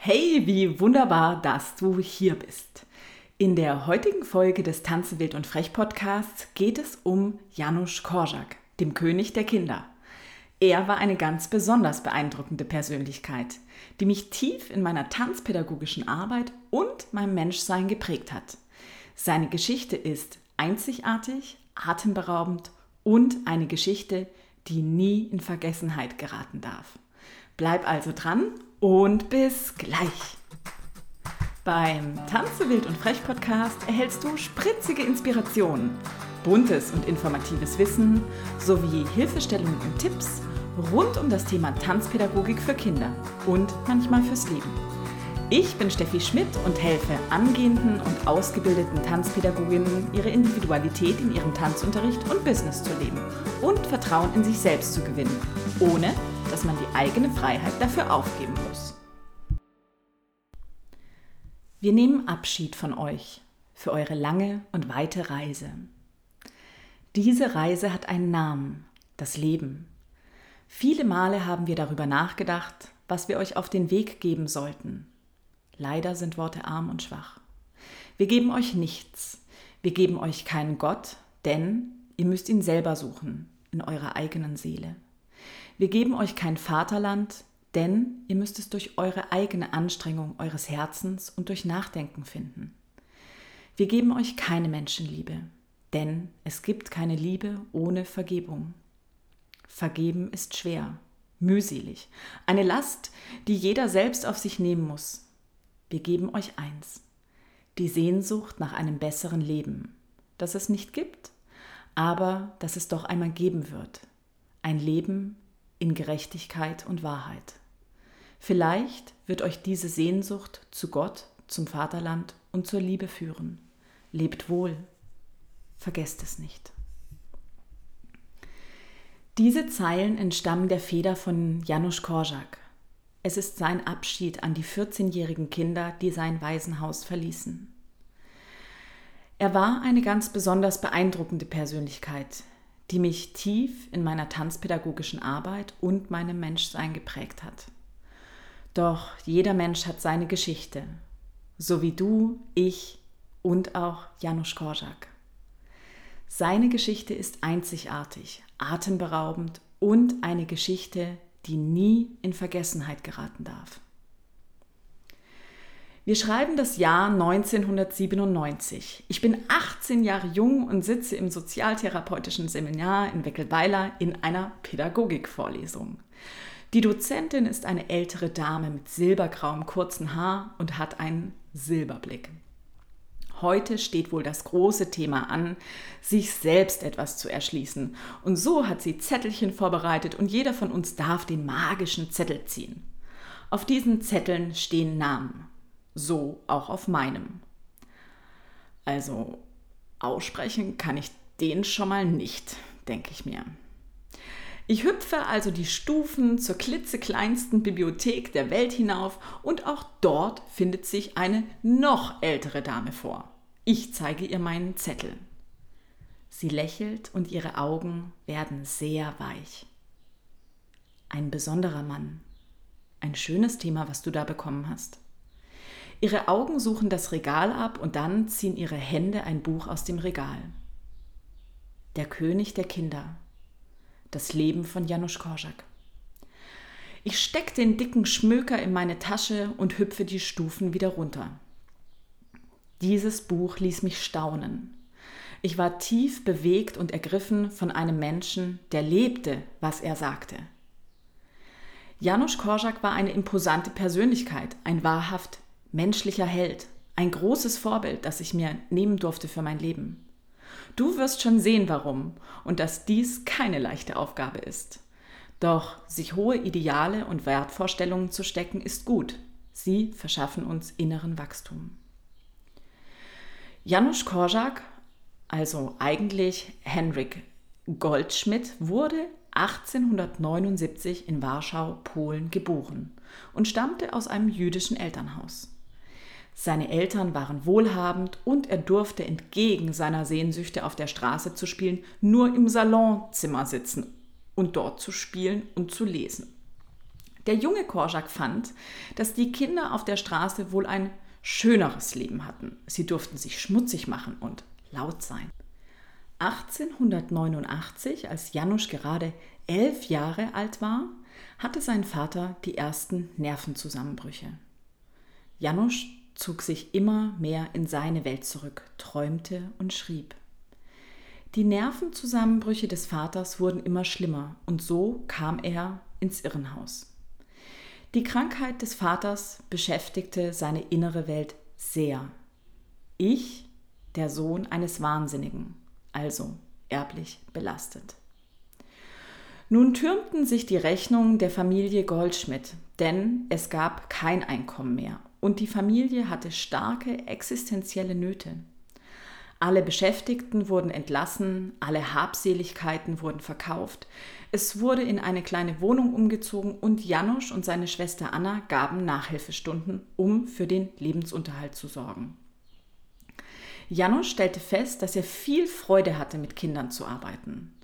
Hey, wie wunderbar, dass du hier bist. In der heutigen Folge des Tanzen wild und frech Podcasts geht es um Janusz Korczak, dem König der Kinder. Er war eine ganz besonders beeindruckende Persönlichkeit, die mich tief in meiner tanzpädagogischen Arbeit und meinem Menschsein geprägt hat. Seine Geschichte ist einzigartig, atemberaubend und eine Geschichte, die nie in Vergessenheit geraten darf. Bleib also dran und bis gleich. Beim Tanze wild und frech Podcast erhältst du spritzige Inspirationen, buntes und informatives Wissen sowie Hilfestellungen und Tipps rund um das Thema Tanzpädagogik für Kinder und manchmal fürs Leben. Ich bin Steffi Schmidt und helfe angehenden und ausgebildeten Tanzpädagoginnen, ihre Individualität in ihrem Tanzunterricht und Business zu leben und Vertrauen in sich selbst zu gewinnen, ohne dass man die eigene Freiheit dafür aufgeben muss. Wir nehmen Abschied von euch für eure lange und weite Reise. Diese Reise hat einen Namen, das Leben. Viele Male haben wir darüber nachgedacht, was wir euch auf den Weg geben sollten. Leider sind Worte arm und schwach. Wir geben euch nichts. Wir geben euch keinen Gott, denn ihr müsst ihn selber suchen in eurer eigenen Seele. Wir geben euch kein Vaterland, denn ihr müsst es durch eure eigene Anstrengung eures Herzens und durch Nachdenken finden. Wir geben euch keine Menschenliebe, denn es gibt keine Liebe ohne Vergebung. Vergeben ist schwer, mühselig, eine Last, die jeder selbst auf sich nehmen muss. Wir geben euch eins, die Sehnsucht nach einem besseren Leben, das es nicht gibt, aber das es doch einmal geben wird. Ein Leben, in Gerechtigkeit und Wahrheit. Vielleicht wird euch diese Sehnsucht zu Gott, zum Vaterland und zur Liebe führen. Lebt wohl, vergesst es nicht. Diese Zeilen entstammen der Feder von Janusz Korczak. Es ist sein Abschied an die 14-jährigen Kinder, die sein Waisenhaus verließen. Er war eine ganz besonders beeindruckende Persönlichkeit, die mich tief in meiner tanzpädagogischen Arbeit und meinem Menschsein geprägt hat. Doch jeder Mensch hat seine Geschichte, so wie du, ich und auch Janusz Korczak. Seine Geschichte ist einzigartig, atemberaubend und eine Geschichte, die nie in Vergessenheit geraten darf. Wir schreiben das Jahr 1997. Ich bin 18 Jahre jung und sitze im sozialtherapeutischen Seminar in Weckelweiler in einer Pädagogikvorlesung. Die Dozentin ist eine ältere Dame mit silbergrauem kurzen Haar und hat einen Silberblick. Heute steht wohl das große Thema an, sich selbst etwas zu erschließen. Und so hat sie Zettelchen vorbereitet und jeder von uns darf den magischen Zettel ziehen. Auf diesen Zetteln stehen Namen so auch auf meinem. Also aussprechen kann ich den schon mal nicht, denke ich mir. Ich hüpfe also die Stufen zur klitzekleinsten Bibliothek der Welt hinauf und auch dort findet sich eine noch ältere Dame vor. Ich zeige ihr meinen Zettel. Sie lächelt und ihre Augen werden sehr weich. Ein besonderer Mann. Ein schönes Thema, was du da bekommen hast. Ihre Augen suchen das Regal ab und dann ziehen ihre Hände ein Buch aus dem Regal. Der König der Kinder. Das Leben von Janusz Korczak. Ich steck den dicken Schmöker in meine Tasche und hüpfe die Stufen wieder runter. Dieses Buch ließ mich staunen. Ich war tief bewegt und ergriffen von einem Menschen, der lebte, was er sagte. Janusz Korczak war eine imposante Persönlichkeit, ein wahrhaft menschlicher Held, ein großes Vorbild, das ich mir nehmen durfte für mein Leben. Du wirst schon sehen, warum und dass dies keine leichte Aufgabe ist. Doch sich hohe Ideale und Wertvorstellungen zu stecken, ist gut. Sie verschaffen uns inneren Wachstum. Janusz Korczak, also eigentlich Henryk Goldschmidt, wurde 1879 in Warschau, Polen geboren und stammte aus einem jüdischen Elternhaus. Seine Eltern waren wohlhabend und er durfte entgegen seiner Sehnsüchte auf der Straße zu spielen nur im Salonzimmer sitzen und dort zu spielen und zu lesen. Der junge Korczak fand, dass die Kinder auf der Straße wohl ein schöneres Leben hatten. Sie durften sich schmutzig machen und laut sein. 1889, als Janusz gerade elf Jahre alt war, hatte sein Vater die ersten Nervenzusammenbrüche. Janusz zog sich immer mehr in seine Welt zurück, träumte und schrieb. Die Nervenzusammenbrüche des Vaters wurden immer schlimmer und so kam er ins Irrenhaus. Die Krankheit des Vaters beschäftigte seine innere Welt sehr. Ich, der Sohn eines Wahnsinnigen, also erblich belastet. Nun türmten sich die Rechnungen der Familie Goldschmidt, denn es gab kein Einkommen mehr und die Familie hatte starke existenzielle Nöte. Alle Beschäftigten wurden entlassen, alle Habseligkeiten wurden verkauft, es wurde in eine kleine Wohnung umgezogen und Janusz und seine Schwester Anna gaben Nachhilfestunden, um für den Lebensunterhalt zu sorgen. Janusz stellte fest, dass er viel Freude hatte, mit Kindern zu arbeiten.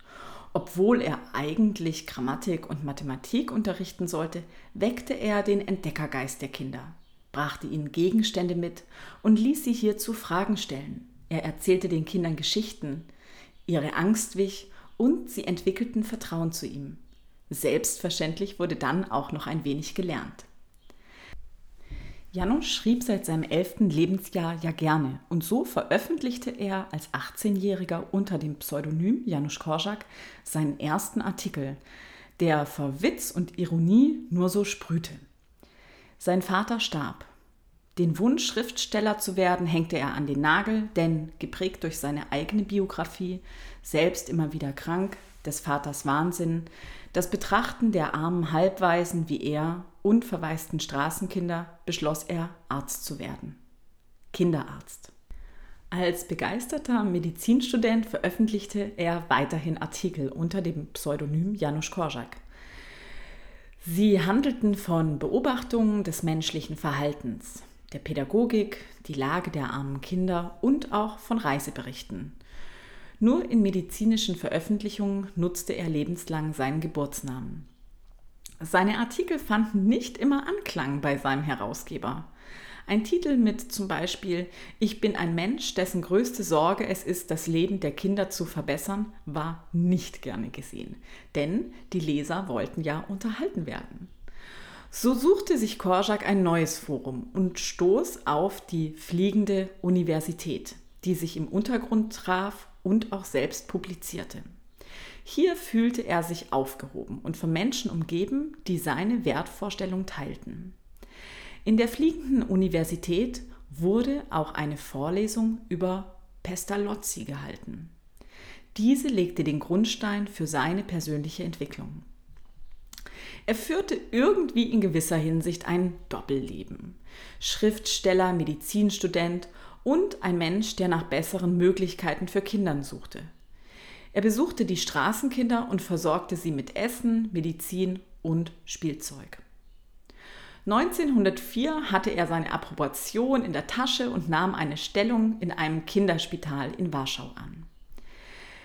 Obwohl er eigentlich Grammatik und Mathematik unterrichten sollte, weckte er den Entdeckergeist der Kinder, brachte ihnen Gegenstände mit und ließ sie hierzu Fragen stellen. Er erzählte den Kindern Geschichten, ihre Angst wich und sie entwickelten Vertrauen zu ihm. Selbstverständlich wurde dann auch noch ein wenig gelernt. Janusz schrieb seit seinem elften Lebensjahr ja gerne und so veröffentlichte er als 18-Jähriger unter dem Pseudonym Janusz Korczak seinen ersten Artikel, der vor Witz und Ironie nur so sprühte. Sein Vater starb den Wunsch, Schriftsteller zu werden, hängte er an den Nagel, denn geprägt durch seine eigene Biografie, selbst immer wieder krank, des Vaters Wahnsinn, das Betrachten der armen Halbwaisen wie er und verwaisten Straßenkinder beschloss er, Arzt zu werden. Kinderarzt. Als begeisterter Medizinstudent veröffentlichte er weiterhin Artikel unter dem Pseudonym Janusz Korczak. Sie handelten von Beobachtungen des menschlichen Verhaltens, der Pädagogik, die Lage der armen Kinder und auch von Reiseberichten. Nur in medizinischen Veröffentlichungen nutzte er lebenslang seinen Geburtsnamen. Seine Artikel fanden nicht immer Anklang bei seinem Herausgeber. Ein Titel mit zum Beispiel Ich bin ein Mensch, dessen größte Sorge es ist, das Leben der Kinder zu verbessern, war nicht gerne gesehen, denn die Leser wollten ja unterhalten werden. So suchte sich Korczak ein neues Forum und stoß auf die Fliegende Universität, die sich im Untergrund traf und auch selbst publizierte. Hier fühlte er sich aufgehoben und von Menschen umgeben, die seine Wertvorstellung teilten. In der Fliegenden Universität wurde auch eine Vorlesung über Pestalozzi gehalten. Diese legte den Grundstein für seine persönliche Entwicklung. Er führte irgendwie in gewisser Hinsicht ein Doppelleben. Schriftsteller, Medizinstudent und ein Mensch, der nach besseren Möglichkeiten für Kindern suchte. Er besuchte die Straßenkinder und versorgte sie mit Essen, Medizin und Spielzeug. 1904 hatte er seine Approbation in der Tasche und nahm eine Stellung in einem Kinderspital in Warschau an.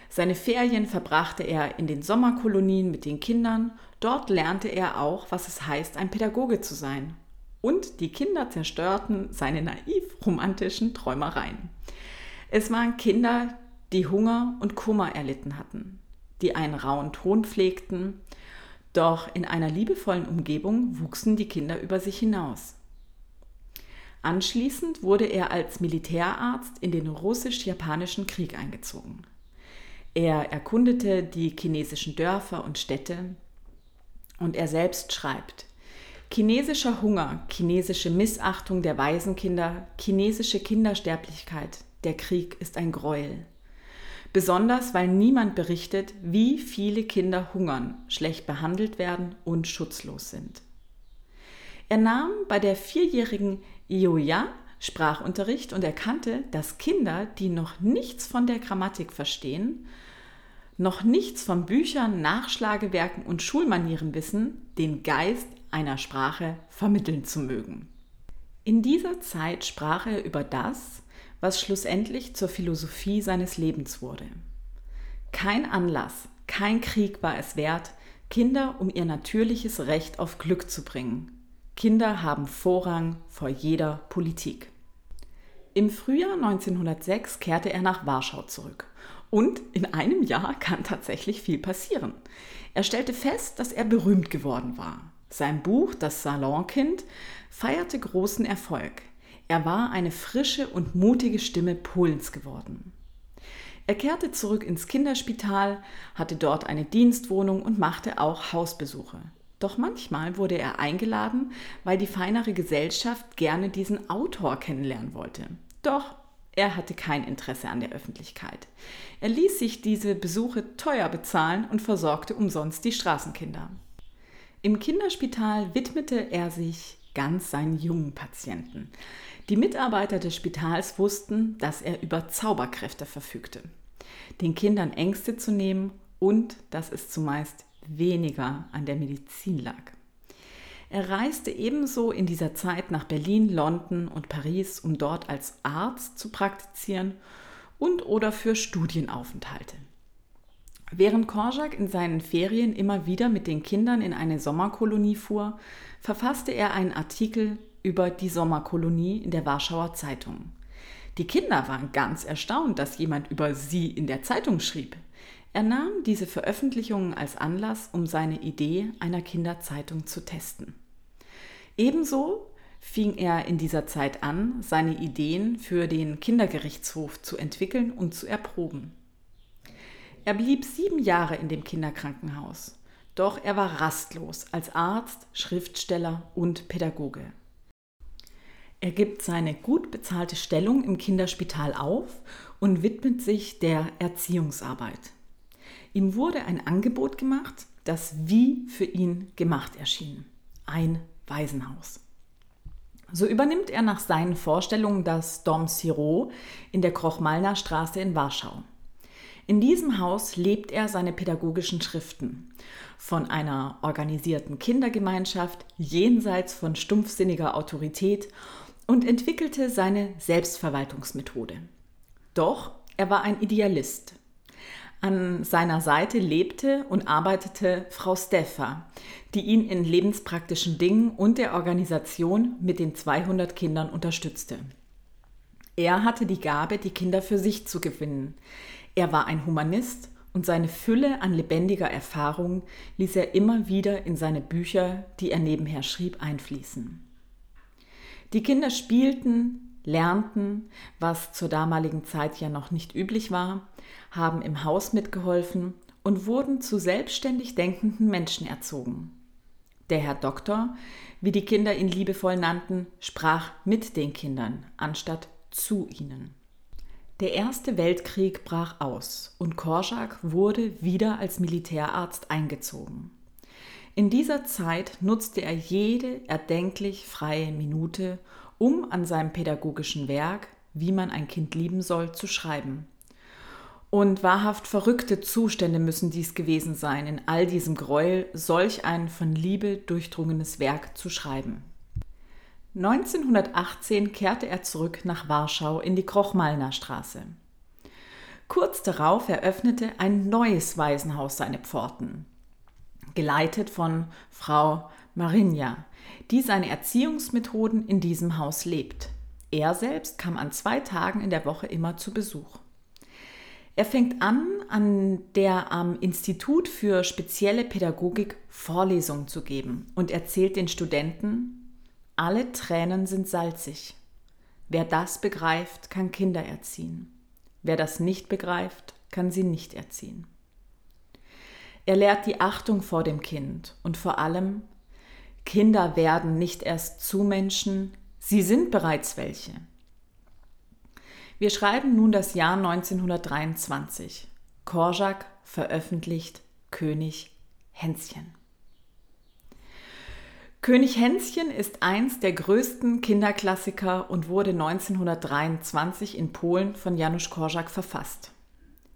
Seine Ferien verbrachte er in den Sommerkolonien mit den Kindern. Dort lernte er auch, was es heißt, ein Pädagoge zu sein. Und die Kinder zerstörten seine naiv-romantischen Träumereien. Es waren Kinder, die Hunger und Kummer erlitten hatten, die einen rauen Ton pflegten, doch in einer liebevollen Umgebung wuchsen die Kinder über sich hinaus. Anschließend wurde er als Militärarzt in den russisch-japanischen Krieg eingezogen. Er erkundete die chinesischen Dörfer und Städte und er selbst schreibt, Chinesischer Hunger, chinesische Missachtung der Waisenkinder, chinesische Kindersterblichkeit, der Krieg ist ein Gräuel. Besonders weil niemand berichtet, wie viele Kinder hungern, schlecht behandelt werden und schutzlos sind. Er nahm bei der vierjährigen Ioya Sprachunterricht und erkannte, dass Kinder, die noch nichts von der Grammatik verstehen, noch nichts von Büchern, Nachschlagewerken und Schulmanieren wissen, den Geist einer Sprache vermitteln zu mögen. In dieser Zeit sprach er über das, was schlussendlich zur Philosophie seines Lebens wurde. Kein Anlass, kein Krieg war es wert, Kinder um ihr natürliches Recht auf Glück zu bringen. Kinder haben Vorrang vor jeder Politik. Im Frühjahr 1906 kehrte er nach Warschau zurück. Und in einem Jahr kann tatsächlich viel passieren. Er stellte fest, dass er berühmt geworden war. Sein Buch Das Salonkind feierte großen Erfolg. Er war eine frische und mutige Stimme Polens geworden. Er kehrte zurück ins Kinderspital, hatte dort eine Dienstwohnung und machte auch Hausbesuche. Doch manchmal wurde er eingeladen, weil die feinere Gesellschaft gerne diesen Autor kennenlernen wollte. Doch er hatte kein Interesse an der Öffentlichkeit. Er ließ sich diese Besuche teuer bezahlen und versorgte umsonst die Straßenkinder. Im Kinderspital widmete er sich ganz seinen jungen Patienten. Die Mitarbeiter des Spitals wussten, dass er über Zauberkräfte verfügte den Kindern Ängste zu nehmen und dass es zumeist weniger an der Medizin lag. Er reiste ebenso in dieser Zeit nach Berlin, London und Paris, um dort als Arzt zu praktizieren und oder für Studienaufenthalte. Während Korczak in seinen Ferien immer wieder mit den Kindern in eine Sommerkolonie fuhr, verfasste er einen Artikel über die Sommerkolonie in der Warschauer Zeitung. Die Kinder waren ganz erstaunt, dass jemand über sie in der Zeitung schrieb. Er nahm diese Veröffentlichungen als Anlass, um seine Idee einer Kinderzeitung zu testen. Ebenso fing er in dieser Zeit an, seine Ideen für den Kindergerichtshof zu entwickeln und zu erproben. Er blieb sieben Jahre in dem Kinderkrankenhaus, doch er war rastlos als Arzt, Schriftsteller und Pädagoge. Er gibt seine gut bezahlte Stellung im Kinderspital auf und widmet sich der Erziehungsarbeit. Ihm wurde ein Angebot gemacht, das wie für ihn gemacht erschien. Ein Waisenhaus. So übernimmt er nach seinen Vorstellungen das Dom Siro in der Krochmalner Straße in Warschau. In diesem Haus lebt er seine pädagogischen Schriften. Von einer organisierten Kindergemeinschaft jenseits von stumpfsinniger Autorität und entwickelte seine Selbstverwaltungsmethode. Doch er war ein Idealist. An seiner Seite lebte und arbeitete Frau Steffa, die ihn in lebenspraktischen Dingen und der Organisation mit den 200 Kindern unterstützte. Er hatte die Gabe, die Kinder für sich zu gewinnen. Er war ein Humanist und seine Fülle an lebendiger Erfahrung ließ er immer wieder in seine Bücher, die er nebenher schrieb, einfließen. Die Kinder spielten, lernten, was zur damaligen Zeit ja noch nicht üblich war, haben im Haus mitgeholfen und wurden zu selbstständig denkenden Menschen erzogen. Der Herr Doktor, wie die Kinder ihn liebevoll nannten, sprach mit den Kindern anstatt zu ihnen. Der Erste Weltkrieg brach aus und Korschak wurde wieder als Militärarzt eingezogen. In dieser Zeit nutzte er jede erdenklich freie Minute, um an seinem pädagogischen Werk, wie man ein Kind lieben soll, zu schreiben. Und wahrhaft verrückte Zustände müssen dies gewesen sein, in all diesem Gräuel solch ein von Liebe durchdrungenes Werk zu schreiben. 1918 kehrte er zurück nach Warschau in die Krochmalner Straße. Kurz darauf eröffnete ein neues Waisenhaus seine Pforten geleitet von Frau Marinja, die seine Erziehungsmethoden in diesem Haus lebt. Er selbst kam an zwei Tagen in der Woche immer zu Besuch. Er fängt an, an der am Institut für spezielle Pädagogik Vorlesungen zu geben und erzählt den Studenten, alle Tränen sind salzig. Wer das begreift, kann Kinder erziehen. Wer das nicht begreift, kann sie nicht erziehen. Er lehrt die Achtung vor dem Kind und vor allem, Kinder werden nicht erst zu Menschen, sie sind bereits welche. Wir schreiben nun das Jahr 1923. Korczak veröffentlicht König Hänschen. König Hänschen ist eins der größten Kinderklassiker und wurde 1923 in Polen von Janusz Korczak verfasst.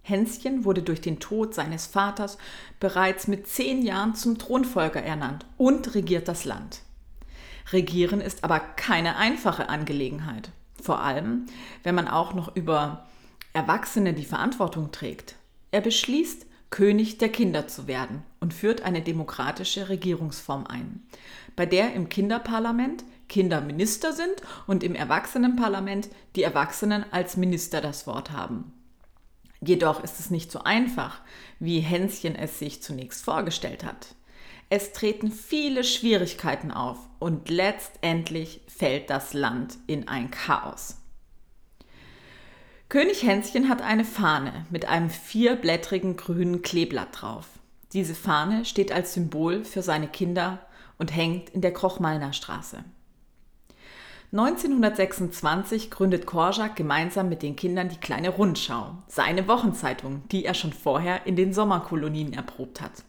Hänschen wurde durch den Tod seines Vaters bereits mit zehn Jahren zum Thronfolger ernannt und regiert das Land. Regieren ist aber keine einfache Angelegenheit. Vor allem, wenn man auch noch über Erwachsene die Verantwortung trägt. Er beschließt, König der Kinder zu werden und führt eine demokratische Regierungsform ein, bei der im Kinderparlament Kinder Minister sind und im Erwachsenenparlament die Erwachsenen als Minister das Wort haben. Jedoch ist es nicht so einfach, wie Hänschen es sich zunächst vorgestellt hat. Es treten viele Schwierigkeiten auf und letztendlich fällt das Land in ein Chaos. König Hänschen hat eine Fahne mit einem vierblättrigen grünen Kleeblatt drauf. Diese Fahne steht als Symbol für seine Kinder und hängt in der Krochmalner Straße. 1926 gründet Korczak gemeinsam mit den Kindern die kleine Rundschau, seine Wochenzeitung, die er schon vorher in den Sommerkolonien erprobt hat.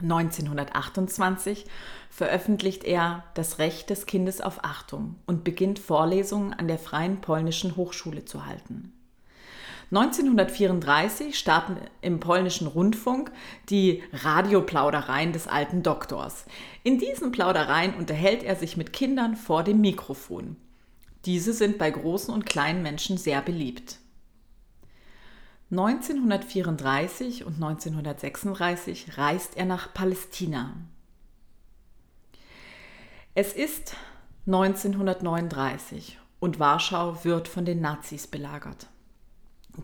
1928 veröffentlicht er Das Recht des Kindes auf Achtung und beginnt Vorlesungen an der Freien Polnischen Hochschule zu halten. 1934 starten im polnischen Rundfunk die Radioplaudereien des alten Doktors. In diesen Plaudereien unterhält er sich mit Kindern vor dem Mikrofon. Diese sind bei großen und kleinen Menschen sehr beliebt. 1934 und 1936 reist er nach Palästina. Es ist 1939 und Warschau wird von den Nazis belagert.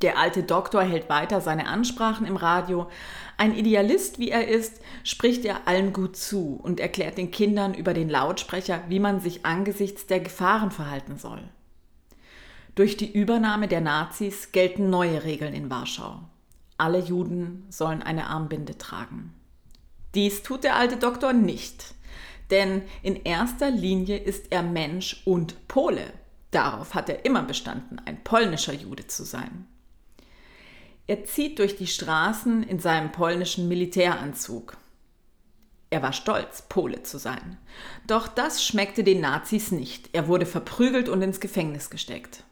Der alte Doktor hält weiter seine Ansprachen im Radio. Ein Idealist wie er ist, spricht er allen gut zu und erklärt den Kindern über den Lautsprecher, wie man sich angesichts der Gefahren verhalten soll. Durch die Übernahme der Nazis gelten neue Regeln in Warschau. Alle Juden sollen eine Armbinde tragen. Dies tut der alte Doktor nicht, denn in erster Linie ist er Mensch und Pole. Darauf hat er immer bestanden, ein polnischer Jude zu sein. Er zieht durch die Straßen in seinem polnischen Militäranzug. Er war stolz, Pole zu sein. Doch das schmeckte den Nazis nicht. Er wurde verprügelt und ins Gefängnis gesteckt.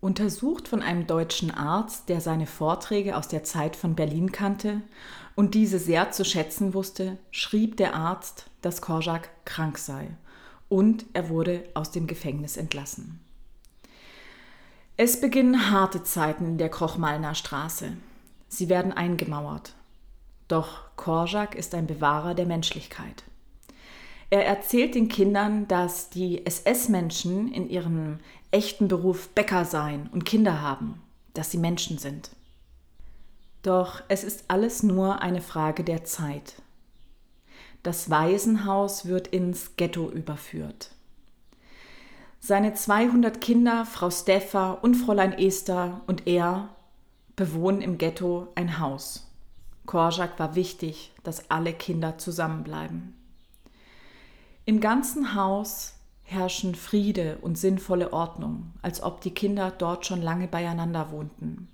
Untersucht von einem deutschen Arzt, der seine Vorträge aus der Zeit von Berlin kannte und diese sehr zu schätzen wusste, schrieb der Arzt, dass Korczak krank sei und er wurde aus dem Gefängnis entlassen. Es beginnen harte Zeiten in der Krochmalner Straße. Sie werden eingemauert. Doch Korczak ist ein Bewahrer der Menschlichkeit. Er erzählt den Kindern, dass die SS-Menschen in ihrem echten Beruf Bäcker seien und Kinder haben, dass sie Menschen sind. Doch es ist alles nur eine Frage der Zeit. Das Waisenhaus wird ins Ghetto überführt. Seine 200 Kinder, Frau Steffa und Fräulein Esther und er bewohnen im Ghetto ein Haus. Korczak war wichtig, dass alle Kinder zusammenbleiben. Im ganzen Haus herrschen Friede und sinnvolle Ordnung, als ob die Kinder dort schon lange beieinander wohnten.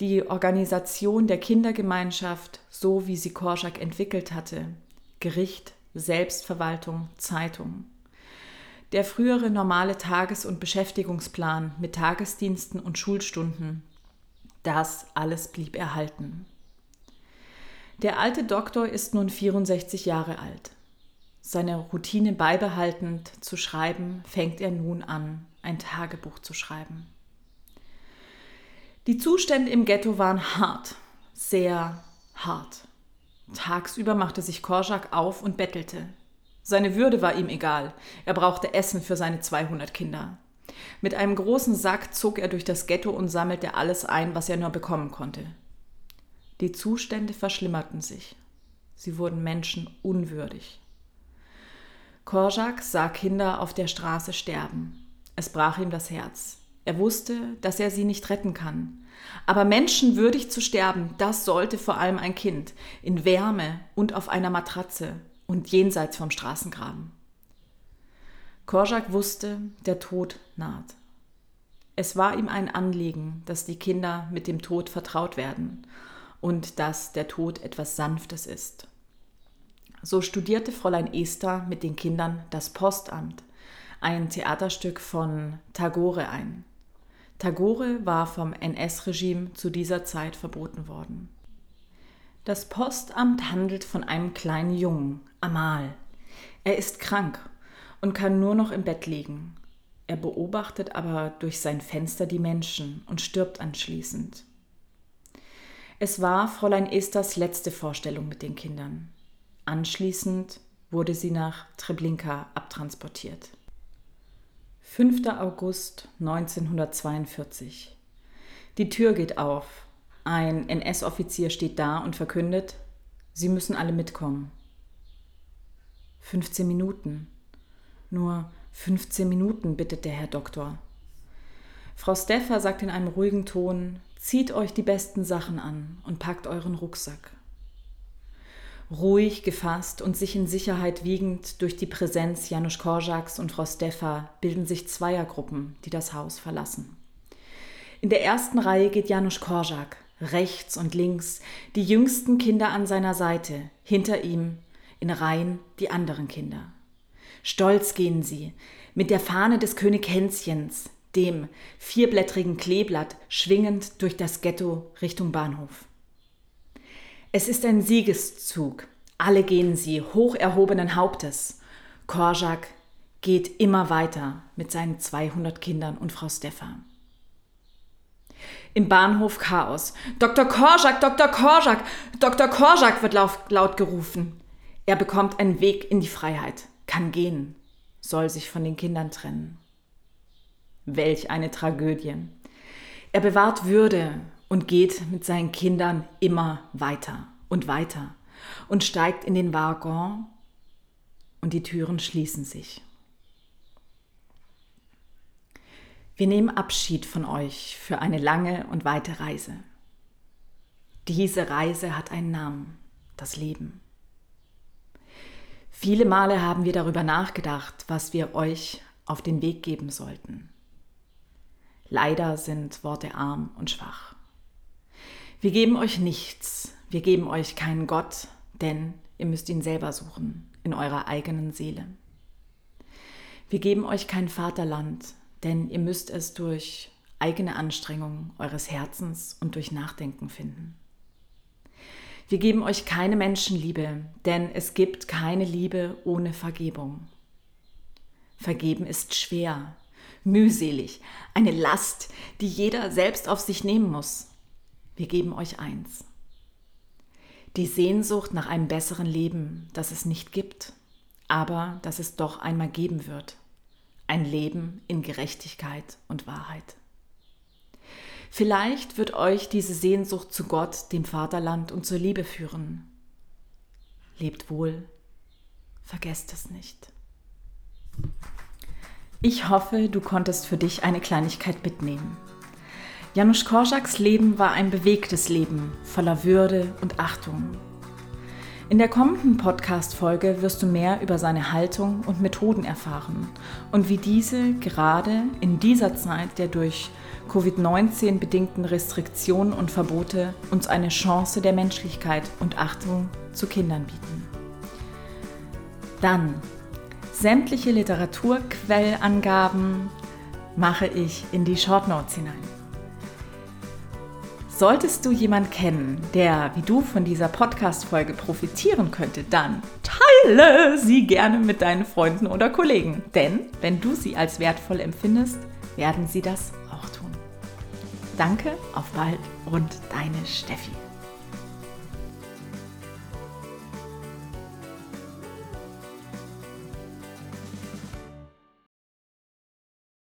Die Organisation der Kindergemeinschaft, so wie sie Korczak entwickelt hatte, Gericht, Selbstverwaltung, Zeitung, der frühere normale Tages- und Beschäftigungsplan mit Tagesdiensten und Schulstunden, das alles blieb erhalten. Der alte Doktor ist nun 64 Jahre alt. Seine Routine beibehaltend zu schreiben, fängt er nun an, ein Tagebuch zu schreiben. Die Zustände im Ghetto waren hart, sehr hart. Tagsüber machte sich Korczak auf und bettelte. Seine Würde war ihm egal. Er brauchte Essen für seine 200 Kinder. Mit einem großen Sack zog er durch das Ghetto und sammelte alles ein, was er nur bekommen konnte. Die Zustände verschlimmerten sich. Sie wurden menschenunwürdig. Korczak sah Kinder auf der Straße sterben. Es brach ihm das Herz. Er wusste, dass er sie nicht retten kann. Aber menschenwürdig zu sterben, das sollte vor allem ein Kind, in Wärme und auf einer Matratze, und jenseits vom Straßengraben. Korczak wusste, der Tod naht. Es war ihm ein Anliegen, dass die Kinder mit dem Tod vertraut werden und dass der Tod etwas Sanftes ist. So studierte Fräulein Esther mit den Kindern das Postamt, ein Theaterstück von Tagore ein. Tagore war vom NS-Regime zu dieser Zeit verboten worden. Das Postamt handelt von einem kleinen Jungen, Amal. Er ist krank und kann nur noch im Bett liegen. Er beobachtet aber durch sein Fenster die Menschen und stirbt anschließend. Es war Fräulein Esthers letzte Vorstellung mit den Kindern. Anschließend wurde sie nach Treblinka abtransportiert. 5. August 1942. Die Tür geht auf. Ein NS-Offizier steht da und verkündet, Sie müssen alle mitkommen. 15 Minuten. Nur 15 Minuten, bittet der Herr Doktor. Frau Steffer sagt in einem ruhigen Ton, zieht euch die besten Sachen an und packt euren Rucksack. Ruhig, gefasst und sich in Sicherheit wiegend durch die Präsenz Janusz Korczaks und Frau Steffa bilden sich Zweiergruppen, die das Haus verlassen. In der ersten Reihe geht Janusz Korczak, rechts und links, die jüngsten Kinder an seiner Seite, hinter ihm in Reihen die anderen Kinder. Stolz gehen sie, mit der Fahne des König Hänschens, dem vierblättrigen Kleeblatt, schwingend durch das Ghetto Richtung Bahnhof. Es ist ein Siegeszug. Alle gehen sie, hoch erhobenen Hauptes. Korjak geht immer weiter mit seinen 200 Kindern und Frau Steffa. Im Bahnhof Chaos. Dr. Korjak, Dr. Korjak, Dr. Korjak wird laut gerufen. Er bekommt einen Weg in die Freiheit, kann gehen, soll sich von den Kindern trennen. Welch eine Tragödie. Er bewahrt Würde und geht mit seinen Kindern immer weiter und weiter und steigt in den Waggon und die Türen schließen sich. Wir nehmen Abschied von euch für eine lange und weite Reise. Diese Reise hat einen Namen, das Leben. Viele Male haben wir darüber nachgedacht, was wir euch auf den Weg geben sollten. Leider sind Worte arm und schwach. Wir geben euch nichts, wir geben euch keinen Gott, denn ihr müsst ihn selber suchen, in eurer eigenen Seele. Wir geben euch kein Vaterland, denn ihr müsst es durch eigene Anstrengung eures Herzens und durch Nachdenken finden. Wir geben euch keine Menschenliebe, denn es gibt keine Liebe ohne Vergebung. Vergeben ist schwer, mühselig, eine Last, die jeder selbst auf sich nehmen muss. Wir geben euch eins. Die Sehnsucht nach einem besseren Leben, das es nicht gibt, aber das es doch einmal geben wird. Ein Leben in Gerechtigkeit und Wahrheit. Vielleicht wird euch diese Sehnsucht zu Gott, dem Vaterland und zur Liebe führen. Lebt wohl, vergesst es nicht. Ich hoffe, du konntest für dich eine Kleinigkeit mitnehmen. Janusz Korczaks Leben war ein bewegtes Leben, voller Würde und Achtung. In der kommenden Podcast-Folge wirst du mehr über seine Haltung und Methoden erfahren und wie diese gerade in dieser Zeit der durch Covid-19 bedingten Restriktionen und Verbote uns eine Chance der Menschlichkeit und Achtung zu Kindern bieten. Dann sämtliche Literaturquellangaben mache ich in die Shortnotes hinein. Solltest du jemanden kennen, der wie du von dieser Podcast-Folge profitieren könnte, dann teile sie gerne mit deinen Freunden oder Kollegen. Denn wenn du sie als wertvoll empfindest, werden sie das. Danke, auf bald und deine Steffi.